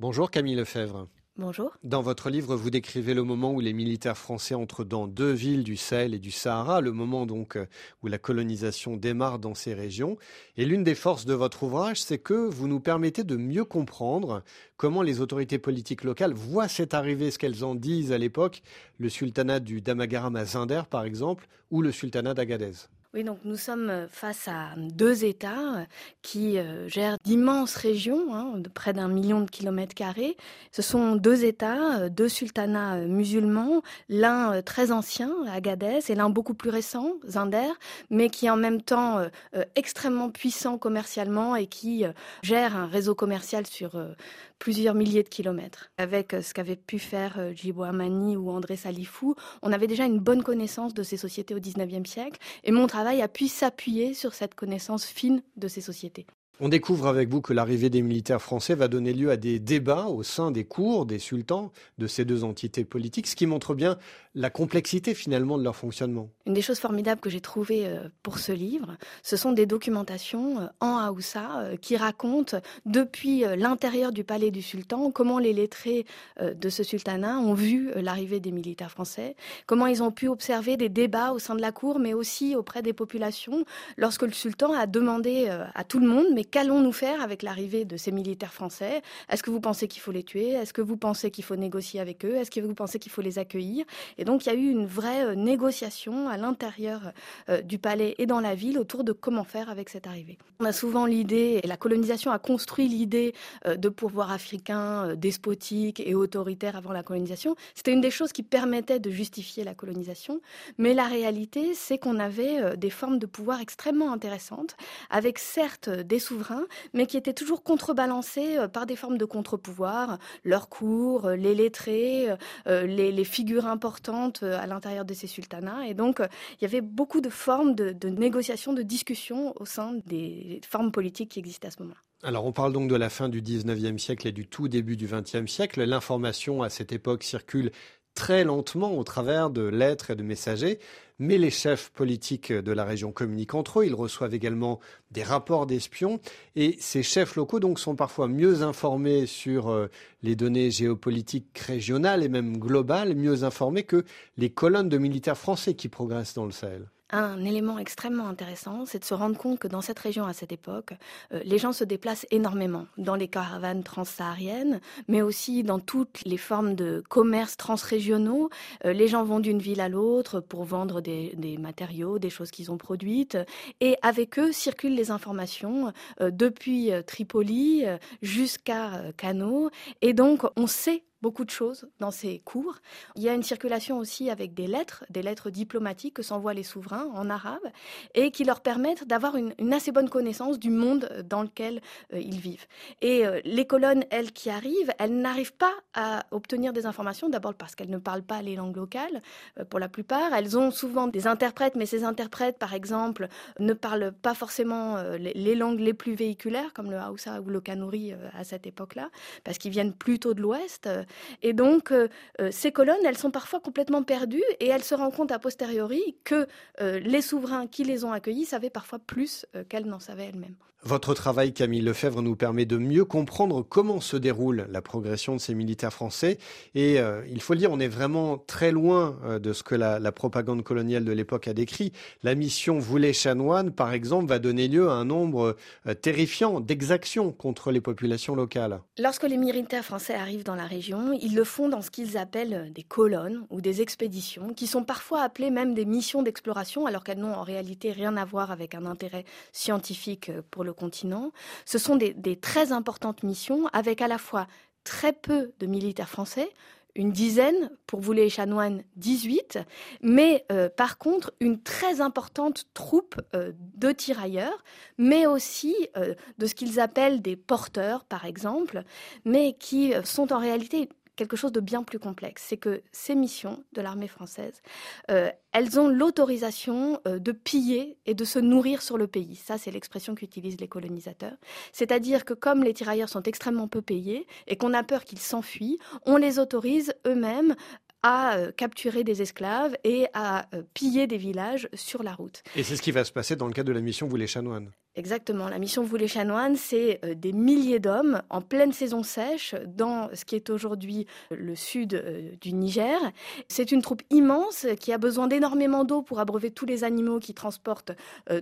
Bonjour Camille Lefebvre. Bonjour. Dans votre livre, vous décrivez le moment où les militaires français entrent dans deux villes du Sahel et du Sahara, le moment donc euh, où la colonisation démarre dans ces régions. Et l'une des forces de votre ouvrage, c'est que vous nous permettez de mieux comprendre comment les autorités politiques locales voient cette arrivée, ce qu'elles en disent à l'époque, le sultanat du Damagaram à Zinder par exemple, ou le sultanat d'Agadez. Oui, donc nous sommes euh, face à deux États euh, qui euh, gèrent d'immenses régions, hein, de près d'un million de kilomètres carrés. Ce sont deux États, deux sultanats musulmans, l'un très ancien, Agadez, et l'un beaucoup plus récent, Zinder, mais qui est en même temps extrêmement puissant commercialement et qui gère un réseau commercial sur plusieurs milliers de kilomètres. Avec ce qu'avait pu faire Djibo Amani ou André Salifou, on avait déjà une bonne connaissance de ces sociétés au XIXe siècle et mon travail a pu s'appuyer sur cette connaissance fine de ces sociétés. On découvre avec vous que l'arrivée des militaires français va donner lieu à des débats au sein des cours des sultans de ces deux entités politiques, ce qui montre bien la complexité finalement de leur fonctionnement. Une des choses formidables que j'ai trouvées euh, pour ce livre, ce sont des documentations euh, en Haoussa euh, qui racontent depuis l'intérieur du palais du sultan comment les lettrés de ce sultanat ont vu l'arrivée des militaires français, comment ils ont pu observer des débats au sein de la cour, mais aussi auprès des populations, lorsque le sultan a demandé à tout le monde, mais qu'allons-nous faire avec l'arrivée de ces militaires français? Est-ce que vous pensez qu'il faut les tuer? Est-ce que vous pensez qu'il faut négocier avec eux? Est-ce que vous pensez qu'il faut les accueillir? Et donc il y a eu une vraie euh, négociation à l'intérieur euh, du palais et dans la ville autour de comment faire avec cette arrivée. On a souvent l'idée, et la colonisation a construit l'idée euh, de pouvoir africain despotique et autoritaire avant la colonisation. C'était une des choses qui permettait de justifier la colonisation. Mais la réalité, c'est qu'on avait des formes de pouvoir extrêmement intéressantes, avec certes des souverains mais qui étaient toujours contrebalancés euh, par des formes de contre-pouvoir, leurs cours, euh, les lettrés, euh, les, figures importantes à l'intérieur de ces sultanats. Et donc, il y avait beaucoup de formes de, de négociation, de discussion au sein des formes politiques qui existaient à ce moment-là. Alors on parle donc de la fin du 19e siècle et du tout début du 20e siècle. L'information à cette époque circule très lentement au travers de lettres et de messagers, mais les chefs politiques de la région communiquent entre eux, ils reçoivent également des rapports d'espions, et ces chefs locaux donc sont parfois mieux informés sur euh, les données géopolitiques régionales et même globales, mieux informés que les colonnes de militaires français qui progressent dans le Sahel. Un élément extrêmement intéressant, c'est de se rendre compte que dans cette région à cette époque, euh, les gens se déplacent énormément dans les caravanes transsahariennes, mais aussi dans toutes les formes de commerce transrégionaux. Euh, les gens vont d'une ville à l'autre pour vendre des, matériaux, des choses qu'ils ont produites, et avec eux circulent les informations euh, depuis Tripoli jusqu'à Kano, et donc on sait beaucoup de choses dans ces cours. Il y a une circulation aussi avec des lettres, des lettres diplomatiques que s'envoient les souverains en arabe et qui leur permettent d'avoir une, assez bonne connaissance du monde dans lequel euh, ils vivent. Et euh, les colonnes, elles qui arrivent, elles n'arrivent pas à obtenir des informations, d'abord parce qu'elles ne parlent pas les langues locales euh, pour la plupart. Elles ont souvent des interprètes, mais ces interprètes, par exemple, ne parlent pas forcément les, les langues les plus véhiculaires, comme le Hausa ou le Kanuri à cette époque-là, parce qu'ils viennent plutôt de l'Ouest. Et donc, euh, euh, ces colonnes, elles sont parfois complètement perdues et elles se rendent compte a posteriori que euh, les souverains qui les ont accueillis savaient parfois plus qu'elles n'en savaient elles-mêmes. Votre travail, Camille Lefebvre, nous permet de mieux comprendre comment se déroule la progression de ces militaires français. Et il faut le dire, on est vraiment très loin de ce que la, propagande coloniale de l'époque a décrit. La mission Voulay-Chanoine, par exemple, va donner lieu à un nombre terrifiant d'exactions contre les populations locales. Lorsque les militaires français arrivent dans la région, ils le font dans ce qu'ils appellent des colonnes ou des expéditions, qui sont parfois appelées même des missions d'exploration, alors qu'elles n'ont en réalité rien à voir avec un intérêt scientifique pour le continent. Ce sont des, très importantes missions avec à la fois très peu de militaires français, une dizaine, pour vous les chanoines, 18, mais euh, par contre une très importante troupe euh, de tirailleurs, mais aussi euh, de ce qu'ils appellent des porteurs, par exemple, mais qui sont en réalité quelque chose de bien plus complexe. C'est que ces missions de l'armée française, euh, elles ont l'autorisation euh, de piller et de se nourrir sur le pays. Ça, c'est l'expression qu'utilisent les colonisateurs. C'est-à-dire que comme les tirailleurs sont extrêmement peu payés et qu'on a peur qu'ils s'enfuient, on les autorise eux-mêmes à euh, capturer des esclaves et à piller des villages sur la route. Et c'est ce qui va se passer dans le cadre de la mission Vous les chanoines. Exactement. La mission Voulez Chanoine, c'est euh, des milliers d'hommes en pleine saison sèche dans ce qui est aujourd'hui euh, le sud euh, du Niger. C'est une troupe immense qui a besoin d'énormément d'eau pour abreuver tous les animaux qui transportent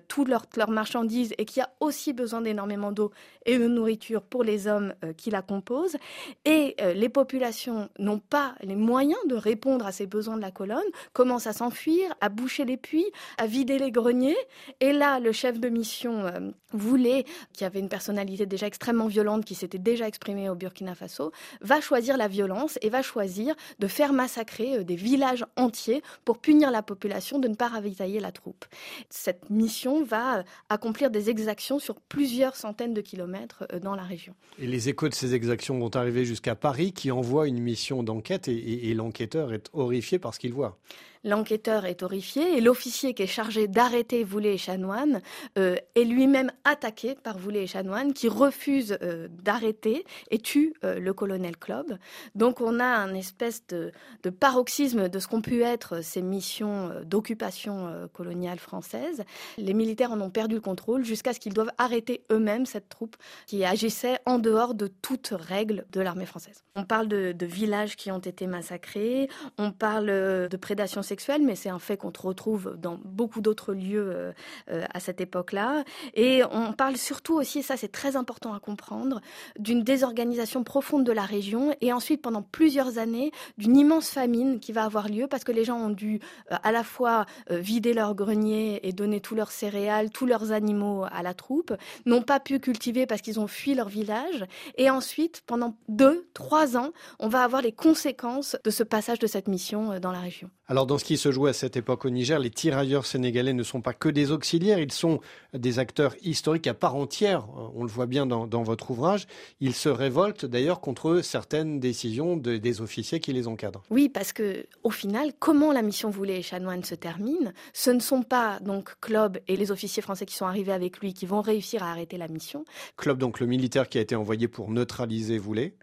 toutes leurs marchandises et qui a aussi besoin d'énormément d'eau et de nourriture pour les hommes qui la composent. Et les populations n'ont pas les moyens de répondre à ces besoins de la colonne, commencent à s'enfuir, à boucher les puits, à vider les greniers. Et là, le chef de mission euh, voulait, qui avait une personnalité déjà extrêmement violente, qui s'était déjà exprimée au Burkina Faso, va choisir la violence et va choisir de faire massacrer euh, des villages entiers pour punir la population de ne pas ravitailler la troupe. Cette mission va euh, accomplir des exactions sur plusieurs centaines de kilomètres dans la région. Et les échos de ces exactions vont arriver jusqu'à Paris, qui envoie une mission d'enquête et, et l'enquêteur est horrifié par ce qu'il voit. L'enquêteur est horrifié et l'officier qui est chargé d'arrêter Voulet et Chanoine euh, est lui-même attaqué par Voulet et Chanoine qui refuse euh, d'arrêter et tue euh, le colonel Club. Donc on a un espèce de, paroxysme de ce qu'ont pu être ces missions d'occupation coloniale française. Les militaires en ont perdu le contrôle jusqu'à ce qu'ils doivent arrêter eux-mêmes cette troupe qui agissait en dehors de toute règle de l'armée française. On parle de, villages qui ont été massacrés, on parle de prédation sexuelle, mais c'est un fait qu'on retrouve dans beaucoup d'autres lieux euh, euh, à cette époque-là. Et on parle surtout aussi, et ça c'est très important à comprendre, d'une désorganisation profonde de la région et ensuite pendant plusieurs années d'une immense famine qui va avoir lieu parce que les gens ont dû euh, à la fois vider leurs greniers et donner tous leurs céréales, tous leurs animaux à la troupe, n'ont pas pu cultiver parce qu'ils ont fui leur village. Et ensuite, pendant deux, trois ans, on va avoir les conséquences de ce passage de cette mission dans la région. Alors dans ce qui se joue à cette époque au Niger, les tirailleurs sénégalais ne sont pas que des auxiliaires, ils sont des acteurs historiques à part entière. On le voit bien dans, votre ouvrage. Ils se révoltent d'ailleurs contre certaines décisions des officiers qui les encadrent. Oui, parce que au final, comment la mission Voulait et Chanoine se termine Ce ne sont pas donc Club et les officiers français qui sont arrivés avec lui qui vont réussir à arrêter la mission. Club, donc le militaire qui a été envoyé pour neutraliser Voulait.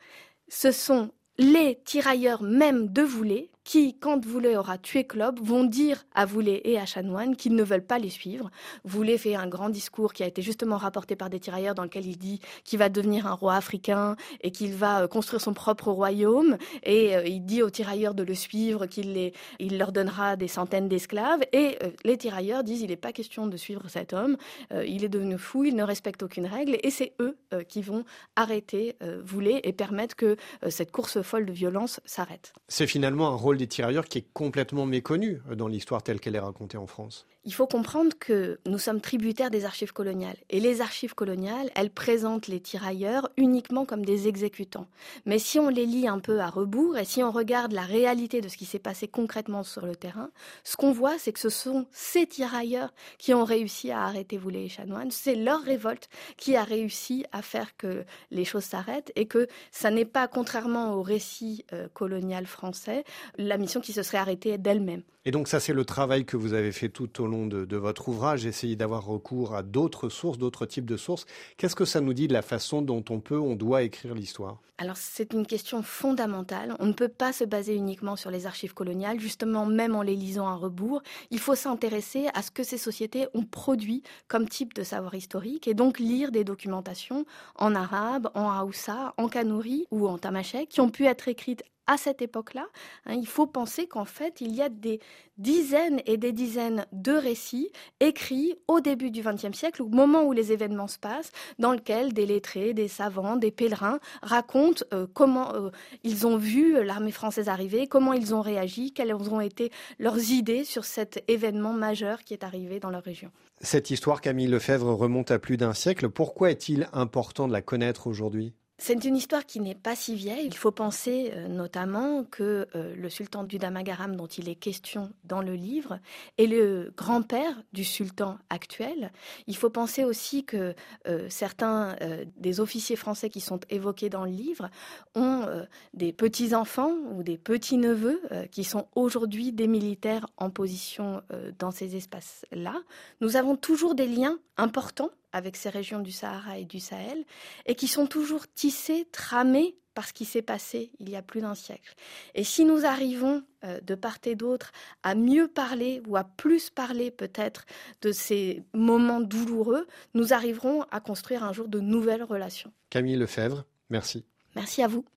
Ce sont les tirailleurs même de Voulait qui, quand Voulet aura tué Club, vont dire à Voulet et à Chanoine qu'ils ne veulent pas les suivre. Voulet fait un grand discours qui a été justement rapporté par des tirailleurs dans lequel il dit qu'il va devenir un roi africain et qu'il va euh, construire son propre royaume. Et euh, il dit aux tirailleurs de le suivre, qu'il les, il leur donnera des centaines d'esclaves. Et euh, les tirailleurs disent il n'est pas question de suivre cet homme. il est devenu fou, il ne respecte aucune règle. Et c'est eux qui vont arrêter Voulet et permettre que cette course folle de violence s'arrête. C'est finalement un rôle des tirailleurs qui est complètement méconnu euh, dans l'histoire telle qu'elle est racontée en France. Il faut comprendre que nous sommes tributaires des archives coloniales. Et les archives coloniales, elles présentent les tirailleurs uniquement comme des exécutants. Mais si on les lit un peu à rebours et si on regarde la réalité de ce qui s'est passé concrètement sur le terrain, ce qu'on voit, c'est que ce sont ces tirailleurs qui ont réussi à arrêter Voulet et Chanoine. C'est leur révolte qui a réussi à faire que les choses s'arrêtent et que ça n'est pas, contrairement au récit euh, colonial français, la mission qui se serait arrêtée d'elle-même. Et donc ça, c'est le travail que vous avez fait tout au long de, votre ouvrage, essayer d'avoir recours à d'autres sources, d'autres types de sources. Qu'est-ce que ça nous dit de la façon dont on peut, on doit écrire l'histoire? Alors c'est une question fondamentale. On ne peut pas se baser uniquement sur les archives coloniales, justement même en les lisant à rebours. Il faut s'intéresser à ce que ces sociétés ont produit comme type de savoir historique et donc lire des documentations en arabe, en haoussa, en kanouri ou en tamashek qui ont pu être écrites à cette époque-là. Hein, il faut penser qu'en fait, il y a des dizaines et des dizaines de récits écrits au début du XXe siècle, au moment où les événements se passent, dans lesquels des lettrés, des savants, des pèlerins racontent euh, comment euh, ils ont vu l'armée française arriver, comment ils ont réagi, quelles ont été leurs idées sur cet événement majeur qui est arrivé dans leur région. Cette histoire, Camille Lefebvre, remonte à plus d'un siècle. Pourquoi est-il important de la connaître aujourd'hui? C'est une histoire qui n'est pas si vieille. Il faut penser euh, notamment que euh, le sultan du Damagaram dont il est question dans le livre est le grand-père du sultan actuel. Il faut penser aussi que euh, certains des officiers français qui sont évoqués dans le livre ont des petits-enfants ou des petits-neveux qui sont aujourd'hui des militaires en position dans ces espaces-là. Nous avons toujours des liens importants avec ces régions du Sahara et du Sahel, et qui sont toujours tissées, tramées par ce qui s'est passé il y a plus d'un siècle. Et si nous arrivons euh, de part et d'autre à mieux parler ou à plus parler peut-être de ces moments douloureux, nous arriverons à construire un jour de nouvelles relations. Camille Lefebvre, merci. Merci à vous.